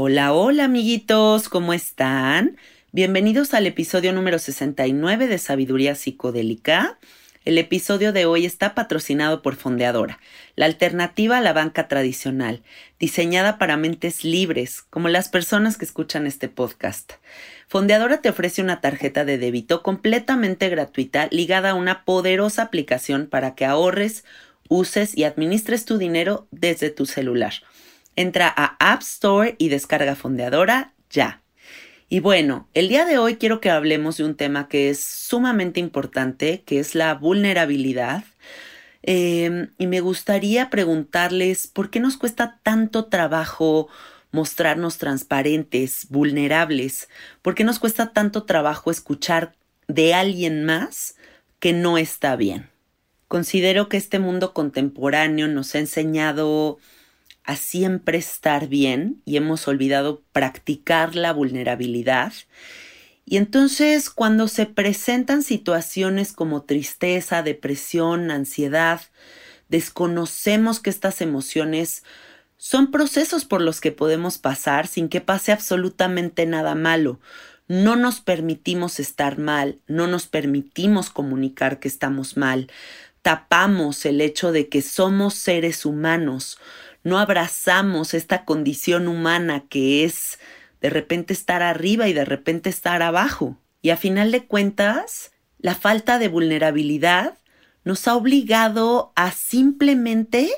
Hola, hola amiguitos, ¿cómo están? Bienvenidos al episodio número 69 de Sabiduría Psicodélica. El episodio de hoy está patrocinado por Fondeadora, la alternativa a la banca tradicional, diseñada para mentes libres, como las personas que escuchan este podcast. Fondeadora te ofrece una tarjeta de débito completamente gratuita ligada a una poderosa aplicación para que ahorres, uses y administres tu dinero desde tu celular. Entra a App Store y descarga Fondeadora ya. Y bueno, el día de hoy quiero que hablemos de un tema que es sumamente importante, que es la vulnerabilidad. Em, y me gustaría preguntarles por qué nos cuesta tanto trabajo mostrarnos transparentes, vulnerables, por qué nos cuesta tanto trabajo escuchar de alguien más que no está bien. Considero que este mundo contemporáneo nos ha enseñado a siempre estar bien y hemos olvidado practicar la vulnerabilidad. Y entonces cuando se presentan situaciones como tristeza, depresión, ansiedad, desconocemos que estas emociones son procesos por los que podemos pasar sin que pase absolutamente nada malo. No nos permitimos estar mal, no nos permitimos comunicar que estamos mal, tapamos el hecho de que somos seres humanos, no abrazamos esta condición humana que es de repente estar arriba y de repente estar abajo. Y a final de cuentas, la falta de vulnerabilidad nos ha obligado a simplemente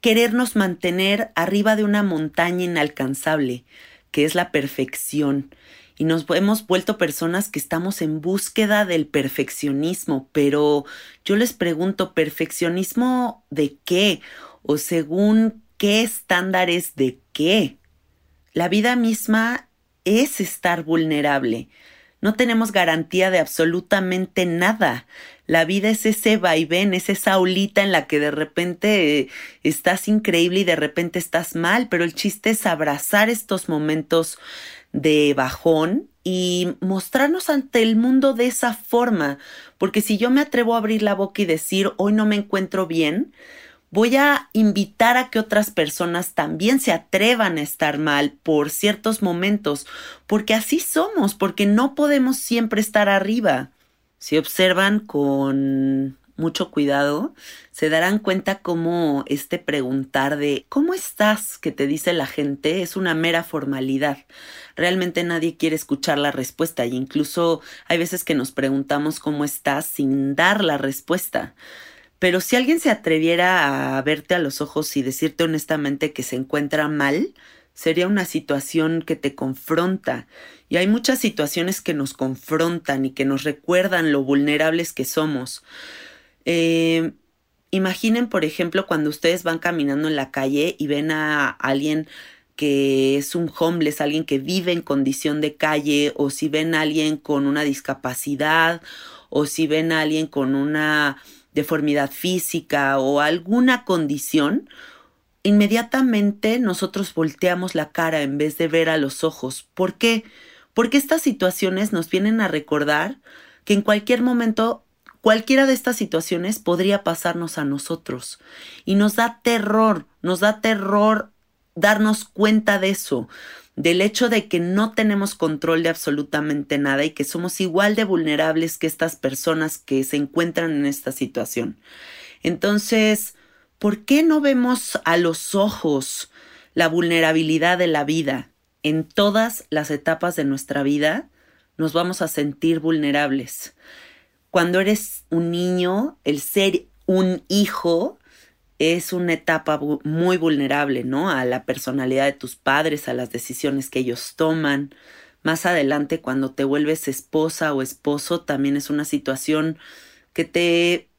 querernos mantener arriba de una montaña inalcanzable, que es la perfección. Y nos hemos vuelto personas que estamos en búsqueda del perfeccionismo, pero yo les pregunto, ¿perfeccionismo de qué? ¿O según qué estándares de qué. La vida misma es estar vulnerable. No tenemos garantía de absolutamente nada, La vida es ese vaivén, es esa olita en la que de repente estás increíble y de repente estás mal, pero el chiste es abrazar estos momentos de bajón y mostrarnos ante el mundo de esa forma, porque si yo me atrevo a abrir la boca y decir, hoy no me encuentro bien, voy a invitar a que otras personas también se atrevan a estar mal por ciertos momentos, porque así somos, porque no podemos siempre estar arriba. Si observan con mucho cuidado, se darán cuenta cómo este preguntar de ¿cómo estás? que te dice la gente es una mera formalidad. Realmente nadie quiere escuchar la respuesta y incluso hay veces que nos preguntamos cómo estás sin dar la respuesta. Pero si alguien se atreviera a verte a los ojos y decirte honestamente que se encuentra mal, sería una situación que te confronta. Y hay muchas situaciones que nos confrontan y que nos recuerdan lo vulnerables que somos. Eh, imaginen, por ejemplo, cuando ustedes van caminando en la calle y ven a alguien que es un homeless, alguien que vive en condición de calle, o si ven a alguien con una discapacidad, o si ven a alguien con una deformidad física o alguna condición, inmediatamente nosotros volteamos la cara en vez de ver a los ojos. ¿Por qué? Porque estas situaciones nos vienen a recordar que en cualquier momento cualquiera de estas situaciones podría pasarnos a nosotros. Y nos da terror, nos da terror darnos cuenta de eso del hecho de que no tenemos control de absolutamente nada y que somos igual de vulnerables que estas personas que se encuentran en esta situación. Entonces, ¿por qué no vemos a los ojos la vulnerabilidad de la vida? En todas las etapas de nuestra vida nos vamos a sentir vulnerables. Cuando eres un niño, el ser un hijo es una etapa muy vulnerable, ¿no? A la personalidad de tus padres, a las decisiones que ellos toman. Más adelante, cuando te vuelves esposa o esposo, también es una situación que te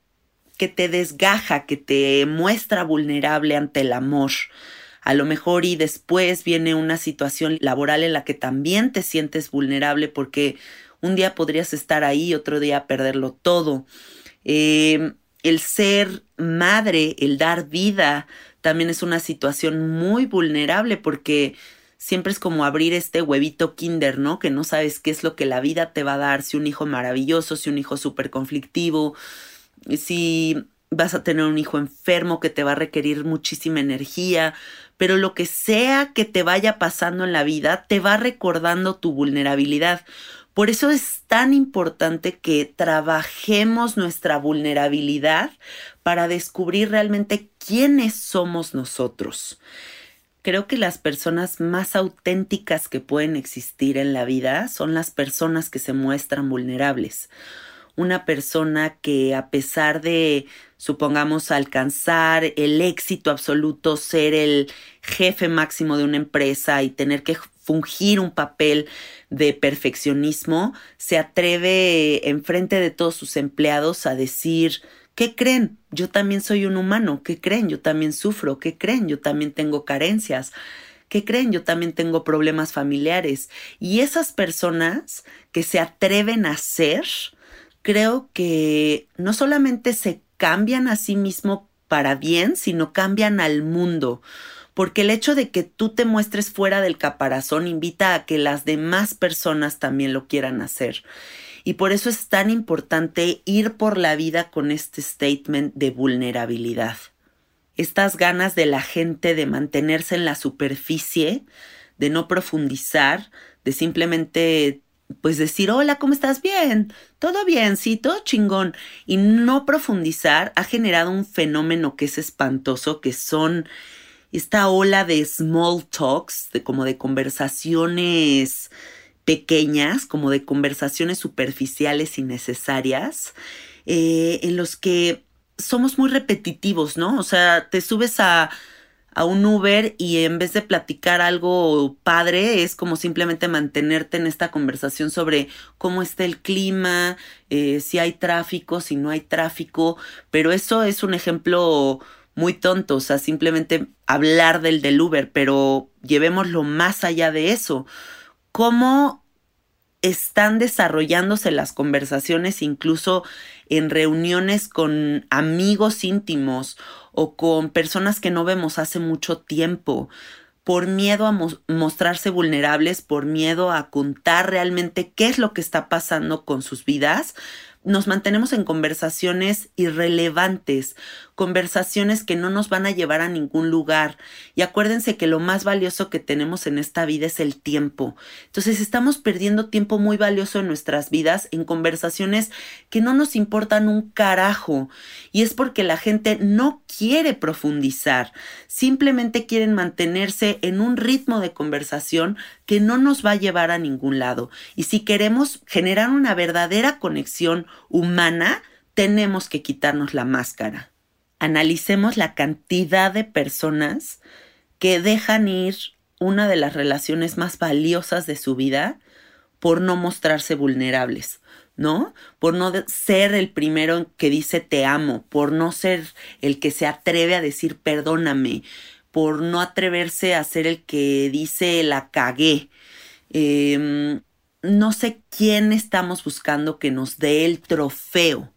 que te desgaja, que te muestra vulnerable ante el amor. A lo mejor y después viene una situación laboral en la que también te sientes vulnerable porque un día podrías estar ahí, otro día perderlo todo. Eh, el ser madre, el dar vida, también es una situación muy vulnerable porque siempre es como abrir este huevito kinder, ¿no? Que no sabes qué es lo que la vida te va a dar, si un hijo maravilloso, si un hijo súper conflictivo, si vas a tener un hijo enfermo que te va a requerir muchísima energía, pero lo que sea que te vaya pasando en la vida, te va recordando tu vulnerabilidad. Por eso es tan importante que trabajemos nuestra vulnerabilidad para descubrir realmente quiénes somos nosotros. Creo que las personas más auténticas que pueden existir en la vida son las personas que se muestran vulnerables. Una persona que a pesar de, supongamos, alcanzar el éxito absoluto, ser el jefe máximo de una empresa y tener que fungir un papel de perfeccionismo, se atreve enfrente de todos sus empleados a decir, ¿qué creen? Yo también soy un humano, ¿qué creen? Yo también sufro, ¿qué creen? Yo también tengo carencias. ¿Qué creen? Yo también tengo problemas familiares. Y esas personas que se atreven a ser, creo que no solamente se cambian a sí mismo para bien, sino cambian al mundo porque el hecho de que tú te muestres fuera del caparazón invita a que las demás personas también lo quieran hacer. Y por eso es tan importante ir por la vida con este statement de vulnerabilidad. Estas ganas de la gente de mantenerse en la superficie, de no profundizar, de simplemente pues decir, hola, ¿cómo estás? Bien, todo bien, sí, todo chingón. Y no profundizar ha generado un fenómeno que es espantoso, que son esta ola de small talks, de como de conversaciones pequeñas, como de conversaciones superficiales y necesarias, eh, en los que somos muy repetitivos, ¿no? O sea, te subes a, a un Uber y en vez de platicar algo padre, es como simplemente mantenerte en esta conversación sobre cómo está el clima, eh, si hay tráfico, si no hay tráfico, pero eso es un ejemplo muy tonto, o sea, simplemente hablar del del Uber, pero llevémoslo más allá de eso. ¿Cómo están desarrollándose las conversaciones incluso en reuniones con amigos íntimos o con personas que no vemos hace mucho tiempo, por miedo a mostrarse vulnerables, por miedo a contar realmente qué es lo que está pasando con sus vidas, nos mantenemos en conversaciones irrelevantes, conversaciones que no nos van a llevar a ningún lugar. Y acuérdense que lo más valioso que tenemos en esta vida es el tiempo. Entonces estamos perdiendo tiempo muy valioso en nuestras vidas en conversaciones que no nos importan un carajo. Y es porque la gente no quiere profundizar, simplemente quieren mantenerse en un ritmo de conversación que no nos va a llevar a ningún lado. Y si queremos generar una verdadera conexión humana, tenemos que quitarnos la máscara. Analicemos la cantidad de personas que dejan ir una de las relaciones más valiosas de su vida por no mostrarse vulnerables, ¿no? Por no ser el primero que dice te amo, por no ser el que se atreve a decir perdóname, por no atreverse a ser el que dice la cagué. Em, no sé quién estamos buscando que nos dé el trofeo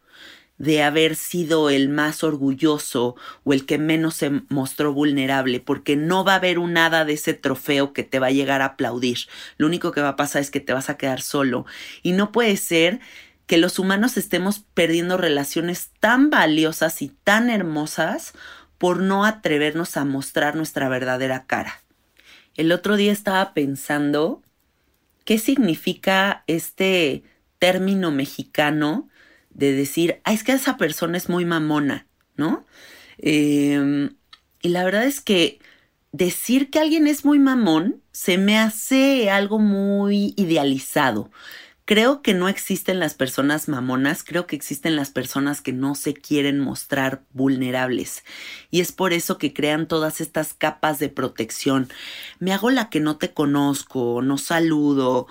de haber sido el más orgulloso o el que menos se mostró vulnerable, porque no va a haber un nada de ese trofeo que te va a llegar a aplaudir. Lo único que va a pasar es que te vas a quedar solo. Y no puede ser que los humanos estemos perdiendo relaciones tan valiosas y tan hermosas por no atrevernos a mostrar nuestra verdadera cara. El otro día estaba pensando qué significa este término mexicano de decir, es que esa persona es muy mamona, ¿no? Em, y la verdad es que decir que alguien es muy mamón se me hace algo muy idealizado. Creo que no existen las personas mamonas, creo que existen las personas que no se quieren mostrar vulnerables. Y es por eso que crean todas estas capas de protección. Me hago la que no te conozco, no saludo,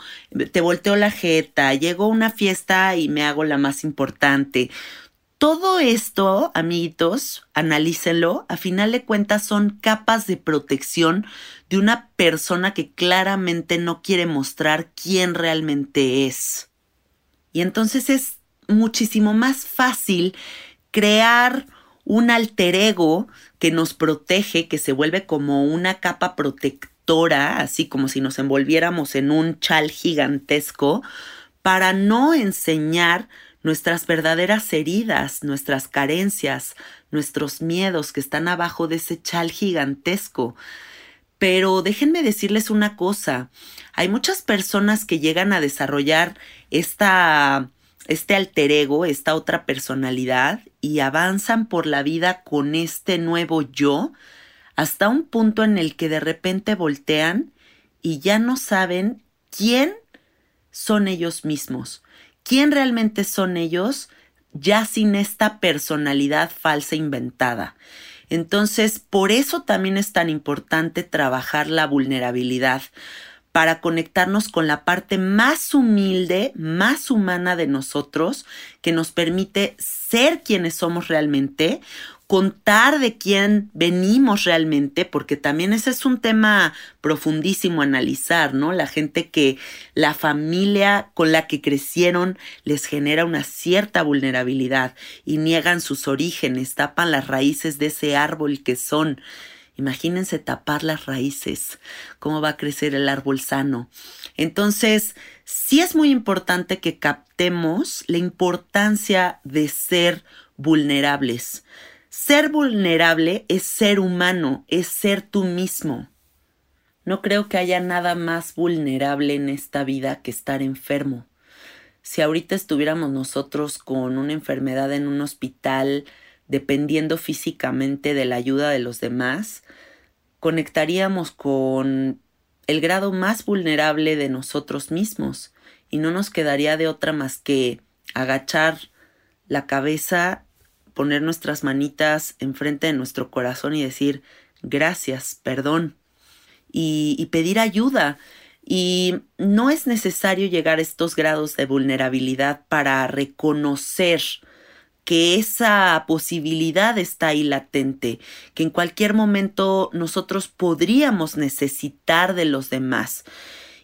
te volteo la jeta, llego a una fiesta y me hago la más importante. Todo esto, amiguitos, analícenlo, a final de cuentas son capas de protección de una persona que claramente no quiere mostrar quién realmente es. Y entonces es muchísimo más fácil crear un alter ego que nos protege, que se vuelve como una capa protectora, así como si nos envolviéramos en un chal gigantesco, para no enseñar nuestras verdaderas heridas, nuestras carencias, nuestros miedos que están abajo de ese chal gigantesco. Pero déjenme decirles una cosa, hay muchas personas que llegan a desarrollar esta, este alter ego, esta otra personalidad, y avanzan por la vida con este nuevo yo, hasta un punto en el que de repente voltean y ya no saben quién son ellos mismos quién realmente son ellos ya sin esta personalidad falsa inventada. Entonces, por eso también es tan importante trabajar la vulnerabilidad, para conectarnos con la parte más humilde, más humana de nosotros, que nos permite ser quienes somos realmente, contar de quién venimos realmente, porque también ese es un tema profundísimo analizar, ¿no? La gente que la familia con la que crecieron les genera una cierta vulnerabilidad y niegan sus orígenes, tapan las raíces de ese árbol que son. Imagínense tapar las raíces, cómo va a crecer el árbol sano. Entonces, sí es muy importante que captemos la importancia de ser vulnerables ser vulnerable es ser humano, es ser tú mismo. No creo que haya nada más vulnerable en esta vida que estar enfermo. Si ahorita estuviéramos nosotros con una enfermedad en un hospital, dependiendo físicamente de la ayuda de los demás, conectaríamos con el grado más vulnerable de nosotros mismos y no nos quedaría de otra más que agachar la cabeza poner nuestras manitas enfrente de nuestro corazón y decir gracias, perdón y, pedir ayuda. Y no es necesario llegar a estos grados de vulnerabilidad para reconocer que esa posibilidad está ahí latente, que en cualquier momento nosotros podríamos necesitar de los demás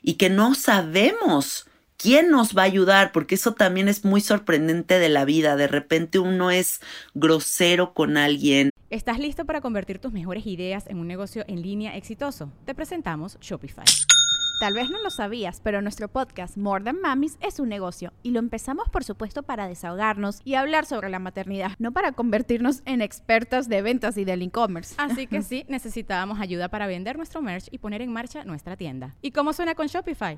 y que no sabemos quién nos va a ayudar, porque eso también es muy sorprendente de la vida. De repente uno es grosero con alguien. ¿Estás listo para convertir tus mejores ideas en un negocio en línea exitoso? Te presentamos Shopify. Tal vez no lo sabías, pero nuestro podcast More Than Mamis es un negocio y lo empezamos por supuesto para desahogarnos y hablar sobre la maternidad, no para convertirnos en expertas de ventas y del e-commerce. Así que sí, necesitábamos ayuda para vender nuestro merch y poner en marcha nuestra tienda. ¿Y cómo suena con Shopify?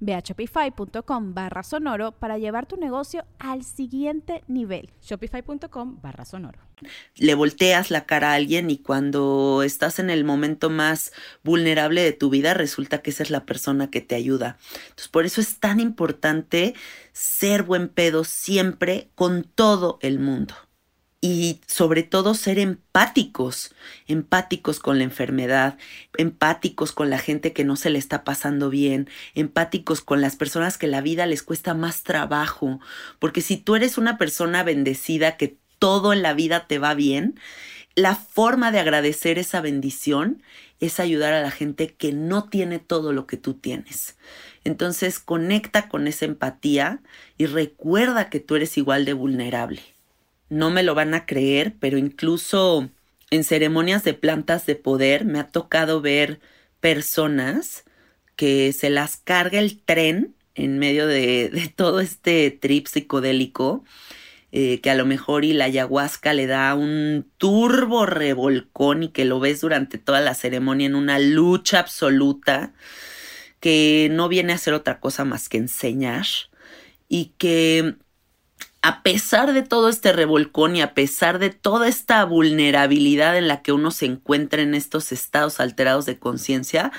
Ve a shopify.com barra sonoro para llevar tu negocio al siguiente nivel. Shopify.com barra sonoro. Le volteas la cara a alguien y cuando estás en el momento más vulnerable de tu vida resulta que esa es la persona que te ayuda. Entonces por eso es tan importante ser buen pedo siempre con todo el mundo y sobre todo ser empáticos, empáticos con la enfermedad, empáticos con la gente que no se le está pasando bien, empáticos con las personas que la vida les cuesta más trabajo, porque si tú eres una persona bendecida que todo en la vida te va bien, la forma de agradecer esa bendición es ayudar a la gente que no tiene todo lo que tú tienes. Entonces conecta con esa empatía y recuerda que tú eres igual de vulnerable no me lo van a creer, pero incluso en ceremonias de plantas de poder me ha tocado ver personas que se las carga el tren en medio de, todo este trip psicodélico, eh, que a lo mejor y la ayahuasca le da un turbo revolcón y que lo ves durante toda la ceremonia en una lucha absoluta, que no viene a ser otra cosa más que enseñar y que a pesar de todo este revolcón y a pesar de toda esta vulnerabilidad en la que uno se encuentra en estos estados alterados de conciencia,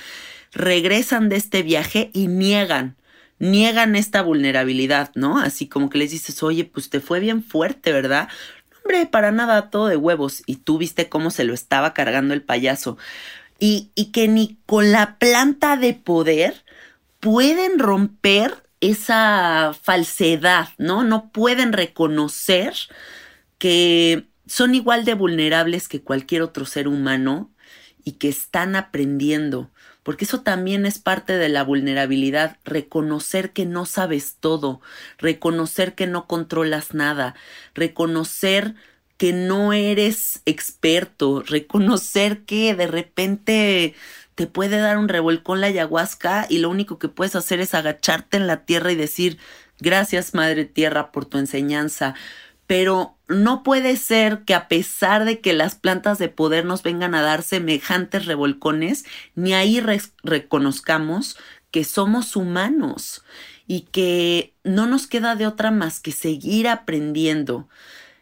regresan de este viaje y niegan, niegan esta vulnerabilidad, ¿no? Así como que les dices, oye, pues te fue bien fuerte, ¿verdad? Hombre, para nada, todo de huevos. Y tú viste cómo se lo estaba cargando el payaso. Y, y que ni con la planta de poder pueden romper esa falsedad, ¿no? No pueden reconocer que son igual de vulnerables que cualquier otro ser humano y que están aprendiendo, porque eso también es parte de la vulnerabilidad, reconocer que no sabes todo, reconocer que no controlas nada, reconocer que no eres experto, reconocer que de repente te puede dar un revolcón la ayahuasca y lo único que puedes hacer es agacharte en la tierra y decir gracias Madre Tierra por tu enseñanza. Pero no puede ser que a pesar de que las plantas de poder nos vengan a dar semejantes revolcones, ni ahí reconozcamos que somos humanos y que no nos queda de otra más que seguir aprendiendo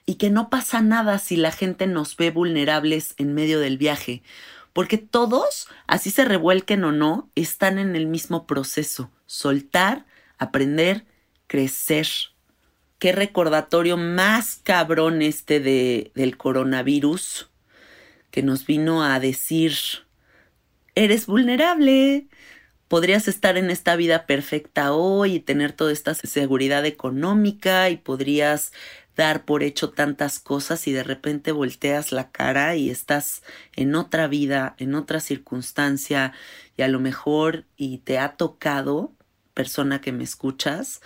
y que no pasa nada si la gente nos ve vulnerables en medio del viaje, porque todos, así se revuelquen o no, están en el mismo proceso, soltar, aprender, crecer. Qué recordatorio más cabrón este de, del coronavirus que nos vino a decir, eres vulnerable, podrías estar en esta vida perfecta hoy y tener toda esta seguridad económica y podrías dar por hecho tantas cosas y de repente volteas la cara y estás en otra vida, en otra circunstancia y a lo mejor y te ha tocado, persona que me escuchas,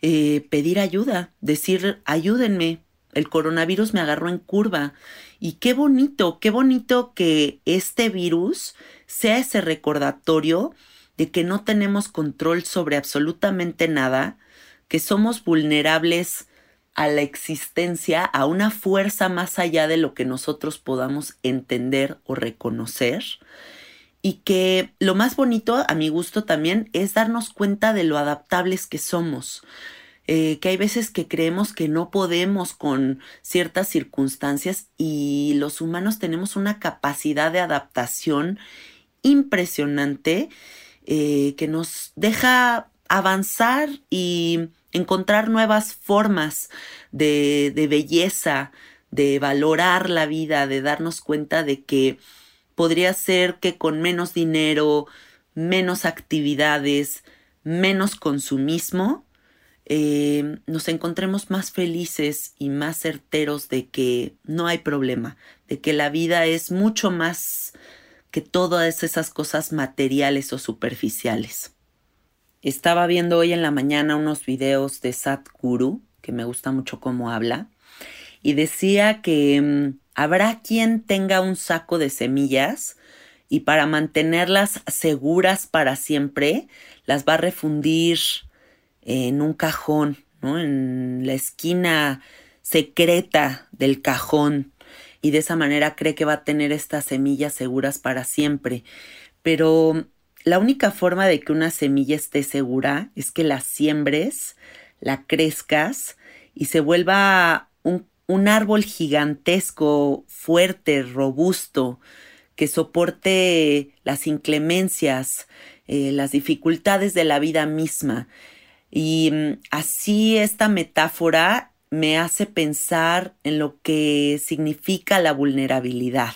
eh, pedir ayuda, decir ayúdenme, el coronavirus me agarró en curva y qué bonito, qué bonito que este virus sea ese recordatorio de que no tenemos control sobre absolutamente nada, que somos vulnerables a la existencia, a una fuerza más allá de lo que nosotros podamos entender o reconocer. Y que lo más bonito, a mi gusto también, es darnos cuenta de lo adaptables que somos. Eh, que hay veces que creemos que no podemos con ciertas circunstancias y los humanos tenemos una capacidad de adaptación impresionante eh, que nos deja avanzar y encontrar nuevas formas de, de belleza, de valorar la vida, de darnos cuenta de que podría ser que con menos dinero, menos actividades, menos consumismo, eh, nos encontremos más felices y más certeros de que no hay problema, de que la vida es mucho más que todas esas cosas materiales o superficiales. Estaba viendo hoy en la mañana unos videos de Sadhguru, que me gusta mucho cómo habla, y decía que mm, habrá quien tenga un saco de semillas y para mantenerlas seguras para siempre, las va a refundir en un cajón, ¿no? En la esquina secreta del cajón y de esa manera cree que va a tener estas semillas seguras para siempre. Pero la única forma de que una semilla esté segura es que la siembres, la crezcas y se vuelva un, árbol gigantesco, fuerte, robusto, que soporte las inclemencias, eh, las dificultades de la vida misma. Y mm, así esta metáfora me hace pensar en lo que significa la vulnerabilidad.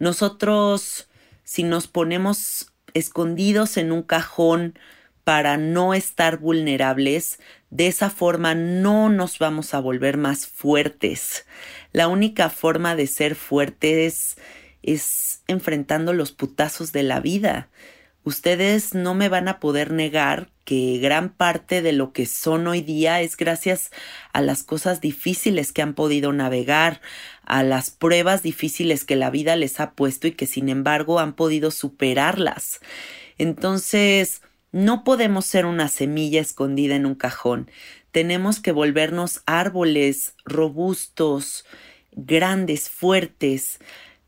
Nosotros, si nos ponemos escondidos en un cajón para no estar vulnerables, de esa forma no nos vamos a volver más fuertes. La única forma de ser fuertes es enfrentando los putazos de la vida. Ustedes no me van a poder negar que gran parte de lo que son hoy día es gracias a las cosas difíciles que han podido navegar, a las pruebas difíciles que la vida les ha puesto y que sin embargo han podido superarlas. Entonces, no podemos ser una semilla escondida en un cajón. Tenemos que volvernos árboles robustos, grandes, fuertes,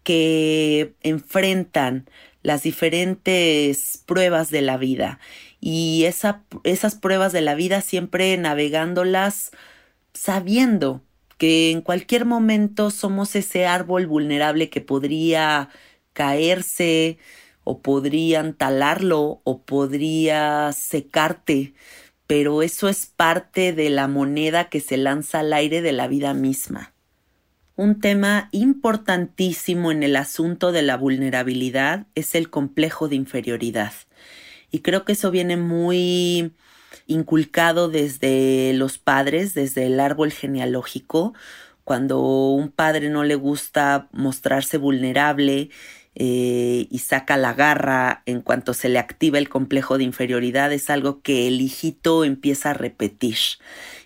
que enfrentan las diferentes pruebas de la vida y esas pruebas de la vida siempre navegándolas sabiendo que en cualquier momento somos ese árbol vulnerable que podría caerse o podrían talarlo o podría secarte, pero eso es parte de la moneda que se lanza al aire de la vida misma un tema importantísimo en el asunto de la vulnerabilidad es el complejo de inferioridad. Y creo que eso viene muy inculcado desde los padres, desde el árbol genealógico, cuando un padre no le gusta mostrarse vulnerable eh, y saca la garra en cuanto se le activa el complejo de inferioridad, es algo que el hijito empieza a repetir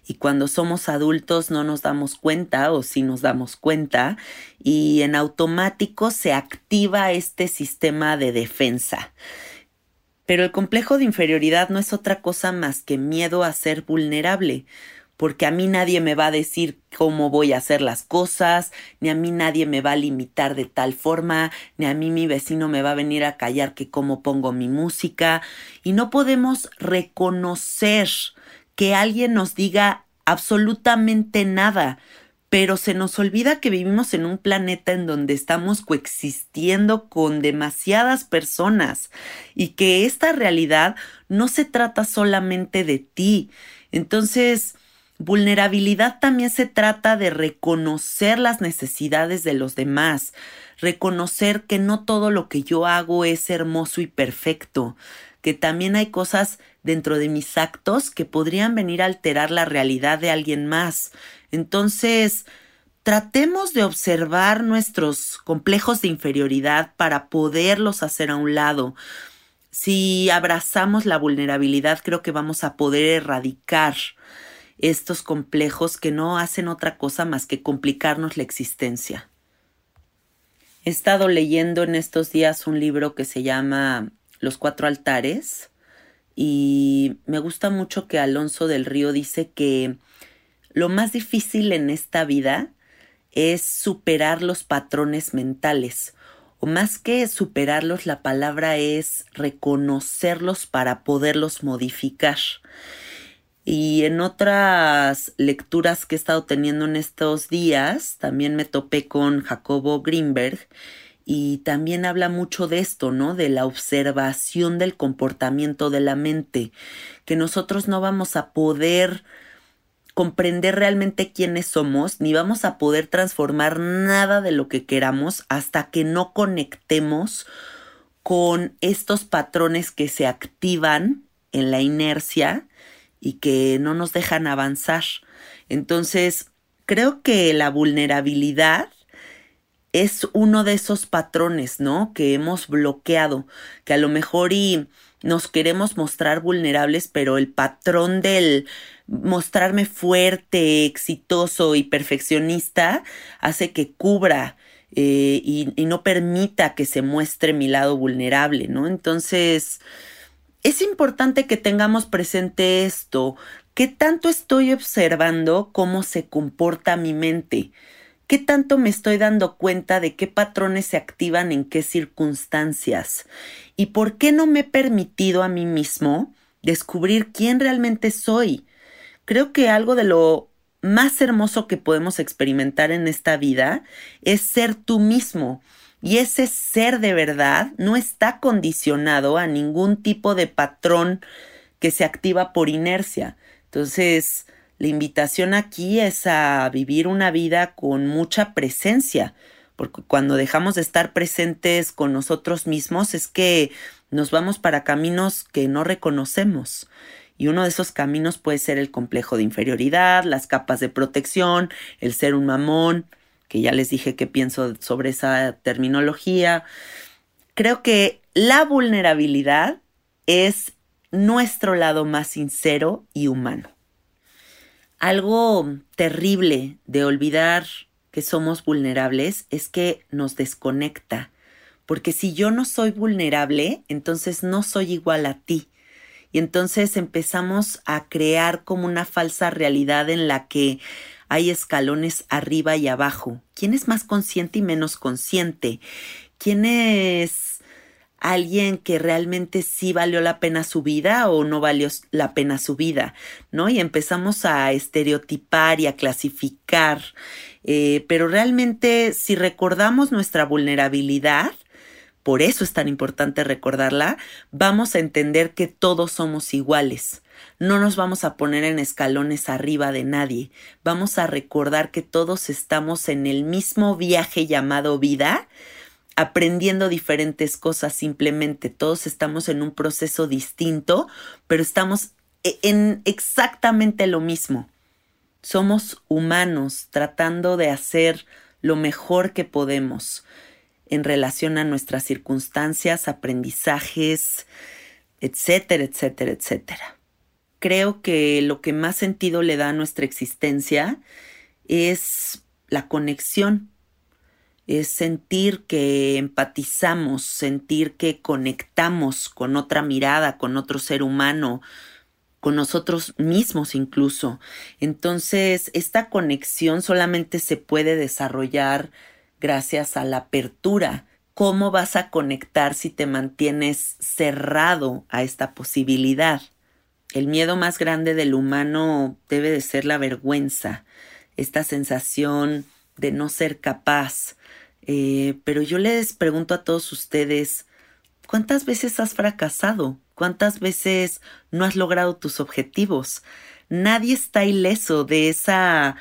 y cuando somos adultos no nos damos cuenta o si nos damos cuenta y en automático se activa este sistema de defensa. Pero el complejo de inferioridad no es otra cosa más que miedo a ser vulnerable, porque a mí nadie me va a decir cómo voy a hacer las cosas, ni a mí nadie me va a limitar de tal forma, ni a mí mi vecino me va a venir a callar que cómo pongo mi música, y no podemos reconocer que alguien nos diga absolutamente nada, pero se nos olvida que vivimos en un planeta en donde estamos coexistiendo con demasiadas personas y que esta realidad no se trata solamente de ti. Entonces, vulnerabilidad también se trata de reconocer las necesidades de los demás, reconocer que no todo lo que yo hago es hermoso y perfecto, que también hay cosas dentro de mis actos que podrían venir a alterar la realidad de alguien más. Entonces, tratemos de observar nuestros complejos de inferioridad para poderlos hacer a un lado. Si abrazamos la vulnerabilidad, creo que vamos a poder erradicar estos complejos que no hacen otra cosa más que complicarnos la existencia. He estado leyendo en estos días un libro que se llama los cuatro altares y me gusta mucho que Alonso del Río dice que lo más difícil en esta vida es superar los patrones mentales o más que superarlos la palabra es reconocerlos para poderlos modificar. Y en otras lecturas que he estado teniendo en estos días, también me topé con Jacobo Greenberg y también habla mucho de esto, ¿no? De la observación del comportamiento de la mente, que nosotros no vamos a poder comprender realmente quiénes somos, ni vamos a poder transformar nada de lo que queramos hasta que no conectemos con estos patrones que se activan en la inercia y que no nos dejan avanzar. Entonces, creo que la vulnerabilidad es uno de esos patrones, ¿no? Que hemos bloqueado, que a lo mejor y nos queremos mostrar vulnerables, pero el patrón del mostrarme fuerte, exitoso y perfeccionista hace que cubra eh, y, y no permita que se muestre mi lado vulnerable, ¿no? Entonces, es importante que tengamos presente esto, ¿Qué tanto estoy observando cómo se comporta mi mente? ¿Qué tanto me estoy dando cuenta de qué patrones se activan en qué circunstancias? ¿Y por qué no me he permitido a mí mismo descubrir quién realmente soy? Creo que algo de lo más hermoso que podemos experimentar en esta vida es ser tú mismo. Y ese ser de verdad no está condicionado a ningún tipo de patrón que se activa por inercia. Entonces, la invitación aquí es a vivir una vida con mucha presencia, porque cuando dejamos de estar presentes con nosotros mismos es que nos vamos para caminos que no reconocemos. Y uno de esos caminos puede ser el complejo de inferioridad, las capas de protección, el ser un mamón, que ya les dije qué pienso sobre esa terminología. Creo que la vulnerabilidad es nuestro lado más sincero y humano algo terrible de olvidar que somos vulnerables es que nos desconecta, porque si yo no soy vulnerable, entonces no soy igual a ti. Y entonces empezamos a crear como una falsa realidad en la que hay escalones arriba y abajo. ¿Quién es más consciente y menos consciente? ¿Quién es alguien que realmente sí valió la pena su vida o no valió la pena su vida, ¿no? Y empezamos a estereotipar y a clasificar, eh, pero realmente si recordamos nuestra vulnerabilidad, por eso es tan importante recordarla, vamos a entender que todos somos iguales. No nos vamos a poner en escalones arriba de nadie. Vamos a recordar que todos estamos en el mismo viaje llamado vida aprendiendo diferentes cosas simplemente. Todos estamos en un proceso distinto, pero estamos e-, en exactamente lo mismo. Somos humanos tratando de hacer lo mejor que podemos en relación a nuestras circunstancias, aprendizajes, etcétera, etcétera, etcétera. Creo que lo que más sentido le da a nuestra existencia es la conexión es sentir que empatizamos, sentir que conectamos con otra mirada, con otro ser humano, con nosotros mismos incluso. Entonces, esta conexión solamente se puede desarrollar gracias a la apertura. ¿Cómo vas a conectar si te mantienes cerrado a esta posibilidad? El miedo más grande del humano debe de ser la vergüenza, esta sensación de no ser capaz, eh, pero yo les pregunto a todos ustedes, ¿cuántas veces has fracasado? ¿Cuántas veces no has logrado tus objetivos? Nadie está ileso de esa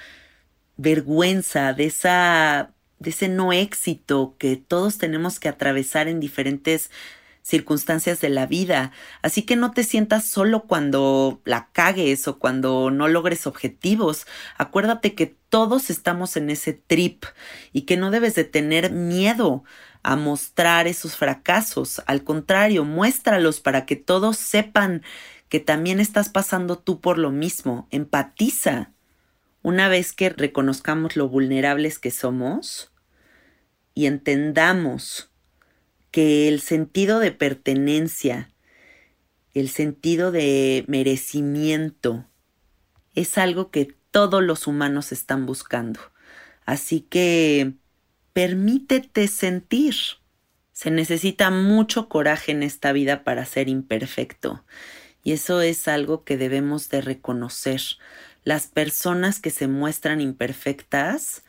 vergüenza, de esa de ese no éxito que todos tenemos que atravesar en diferentes circunstancias de la vida. Así que no te sientas solo cuando la cagues o cuando no logres objetivos. Acuérdate que todos estamos en ese trip y que no debes de tener miedo a mostrar esos fracasos. Al contrario, muéstralos para que todos sepan que también estás pasando tú por lo mismo. Empatiza. Una vez que reconozcamos lo vulnerables que somos y entendamos que el sentido de pertenencia, el sentido de merecimiento, es algo que todos los humanos están buscando. Así que permítete sentir. Se necesita mucho coraje en esta vida para ser imperfecto. Y eso es algo que debemos de reconocer. Las personas que se muestran imperfectas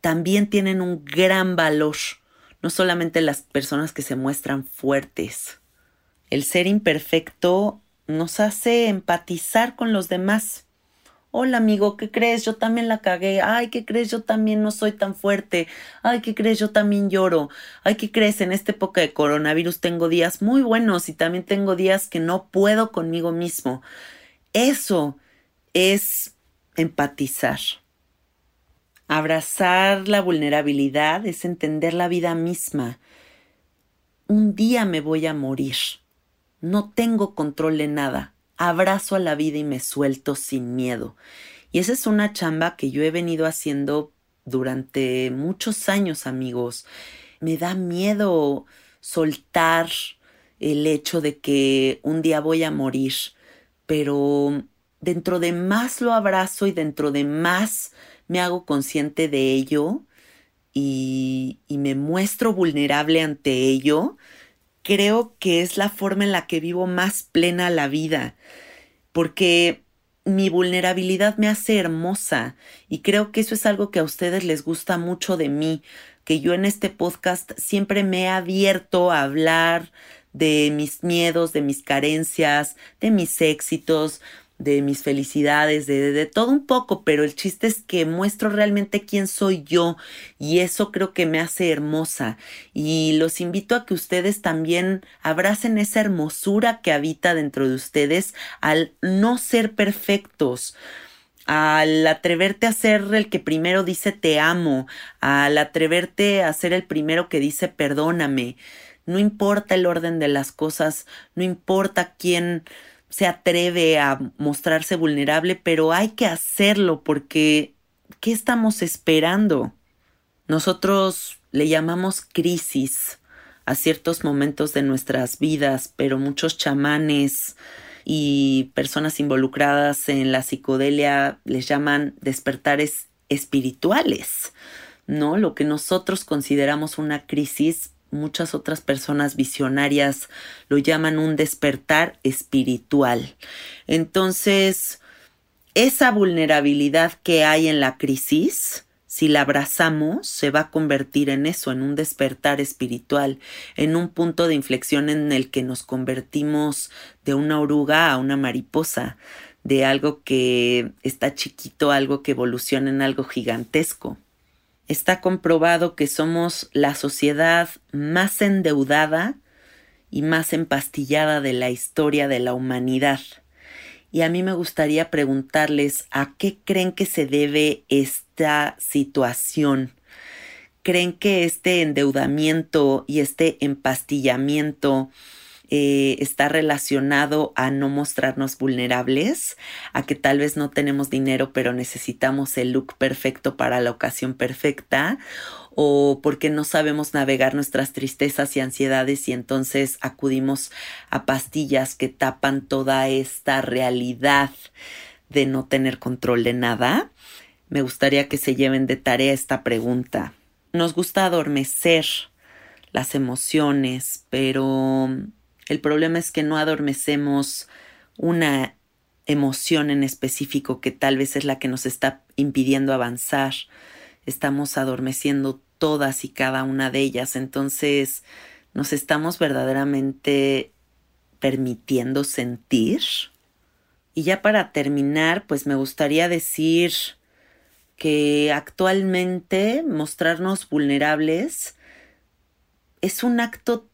también tienen un gran valor no solamente las personas que se muestran fuertes. El ser imperfecto nos hace empatizar con los demás. Hola amigo, ¿qué crees? Yo también la cagué. Ay, ¿qué crees? Yo también no soy tan fuerte. Ay, ¿qué crees? Yo también lloro. Ay, ¿qué crees? En esta época de coronavirus tengo días muy buenos y también tengo días que no puedo conmigo mismo. Eso es empatizar. Abrazar la vulnerabilidad es entender la vida misma. Un día me voy a morir. No tengo control de nada abrazo a la vida y me suelto sin miedo. Y esa es una chamba que yo he venido haciendo durante muchos años, amigos. Me da miedo soltar el hecho de que un día voy a morir, pero dentro de más lo abrazo y dentro de más me hago consciente de ello y, me muestro vulnerable ante ello, creo que es la forma en la que vivo más plena la vida, porque mi vulnerabilidad me hace hermosa y creo que eso es algo que a ustedes les gusta mucho de mí, que yo en este podcast siempre me he abierto a hablar de mis miedos, de mis carencias, de mis éxitos, de mis felicidades, de, de, todo un poco, pero el chiste es que muestro realmente quién soy yo y eso creo que me hace hermosa y los invito a que ustedes también abracen esa hermosura que habita dentro de ustedes al no ser perfectos al atreverte a ser el que primero dice te amo, al atreverte a ser el primero que dice perdóname. No importa el orden de las cosas, no importa quién se atreve a mostrarse vulnerable, pero hay que hacerlo porque ¿qué estamos esperando? Nosotros le llamamos crisis a ciertos momentos de nuestras vidas, pero muchos chamanes y personas involucradas en la psicodelia les llaman despertares espirituales, ¿no? Lo que nosotros consideramos una crisis muchas otras personas visionarias lo llaman un despertar espiritual. Entonces, esa vulnerabilidad que hay en la crisis, si la abrazamos, se va a convertir en eso, en un despertar espiritual, en un punto de inflexión en el que nos convertimos de una oruga a una mariposa, de algo que está chiquito, algo que evoluciona en algo gigantesco. Está comprobado que somos la sociedad más endeudada y más empastillada de la historia de la humanidad. Y a mí me gustaría preguntarles a qué creen que se debe esta situación. ¿Creen que este endeudamiento y este empastillamiento eh, está relacionado a no mostrarnos vulnerables, a que tal vez no tenemos dinero pero necesitamos el look perfecto para la ocasión perfecta, o porque no sabemos navegar nuestras tristezas y ansiedades y entonces acudimos a pastillas que tapan toda esta realidad de no tener control de nada? Me gustaría que se lleven de tarea esta pregunta. Nos gusta adormecer las emociones, pero el problema es que no adormecemos una emoción en específico que tal vez es la que nos está impidiendo avanzar. Estamos adormeciendo todas y cada una de ellas. Entonces, ¿nos estamos verdaderamente permitiendo sentir? Y ya para terminar, pues me gustaría decir que actualmente mostrarnos vulnerables es un acto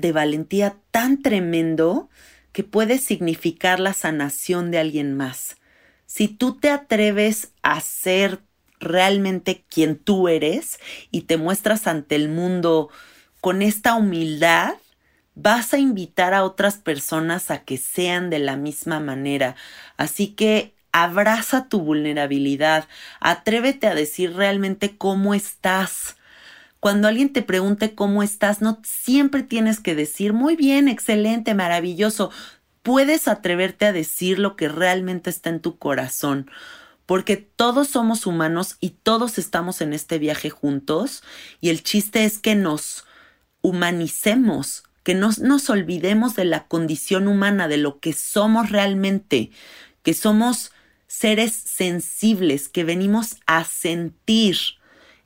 de valentía tan tremendo que puede significar la sanación de alguien más. Si tú te atreves a ser realmente quien tú eres y te muestras ante el mundo con esta humildad, vas a invitar a otras personas a que sean de la misma manera. Así que abraza tu vulnerabilidad, atrévete a decir realmente cómo estás, cuando alguien te pregunte cómo estás, no siempre tienes que decir muy bien, excelente, maravilloso. Puedes atreverte a decir lo que realmente está en tu corazón, porque todos somos humanos y todos estamos en este viaje juntos y el chiste es que nos humanicemos, que no nos olvidemos de la condición humana, de lo que somos realmente, que somos seres sensibles, que venimos a sentir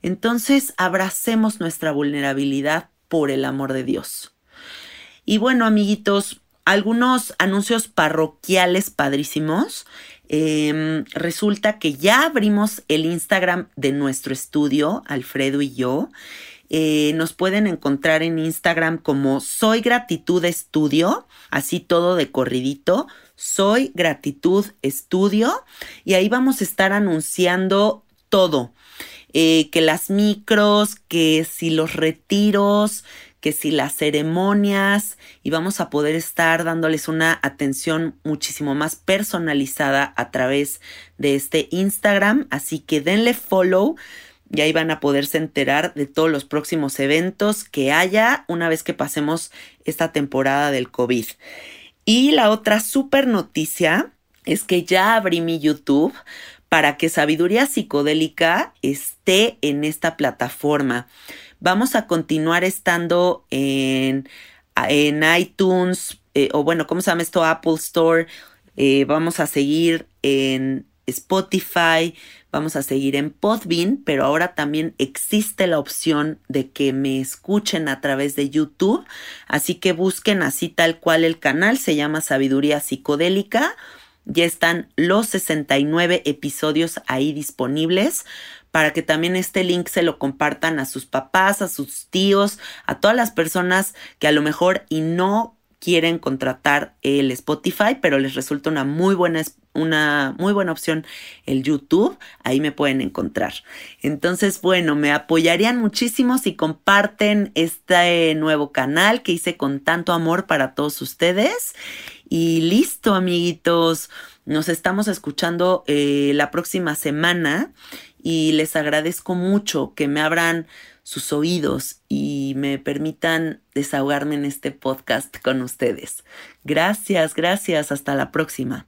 Entonces, abracemos nuestra vulnerabilidad por el amor de Dios. Y bueno, amiguitos, algunos anuncios parroquiales padrísimos. Em, resulta que ya abrimos el Instagram de nuestro estudio, Alfredo y yo. Eh, nos pueden encontrar en Instagram como Soy Gratitud Estudio, así todo de corridito. Soy Gratitud Estudio. Y ahí vamos a estar anunciando todo. Eh, que las micros, que si los retiros, que si las ceremonias y vamos a poder estar dándoles una atención muchísimo más personalizada a través de este Instagram. Así que denle follow y ahí van a poderse enterar de todos los próximos eventos que haya una vez que pasemos esta temporada del COVID. Y la otra super noticia es que ya abrí mi YouTube para que Sabiduría Psicodélica esté en esta plataforma. Vamos a continuar estando en, en iTunes, eh, o bueno, ¿cómo se llama esto? Apple Store. Eh, vamos a seguir en Spotify, vamos a seguir en Podbean, pero ahora también existe la opción de que me escuchen a través de YouTube. Así que busquen así tal cual el canal, se llama Sabiduría Psicodélica. Ya están los 69 episodios ahí disponibles para que también este link se lo compartan a sus papás, a sus tíos, a todas las personas que a lo mejor y no quieren contratar el Spotify, pero les resulta una muy buena una muy buena opción el YouTube, ahí me pueden encontrar. Entonces, bueno, me apoyarían muchísimo si comparten este nuevo canal que hice con tanto amor para todos ustedes. Y listo, amiguitos, nos estamos escuchando eh, la próxima semana y les agradezco mucho que me abran sus oídos y me permitan desahogarme en este podcast con ustedes. Gracias, gracias, hasta la próxima.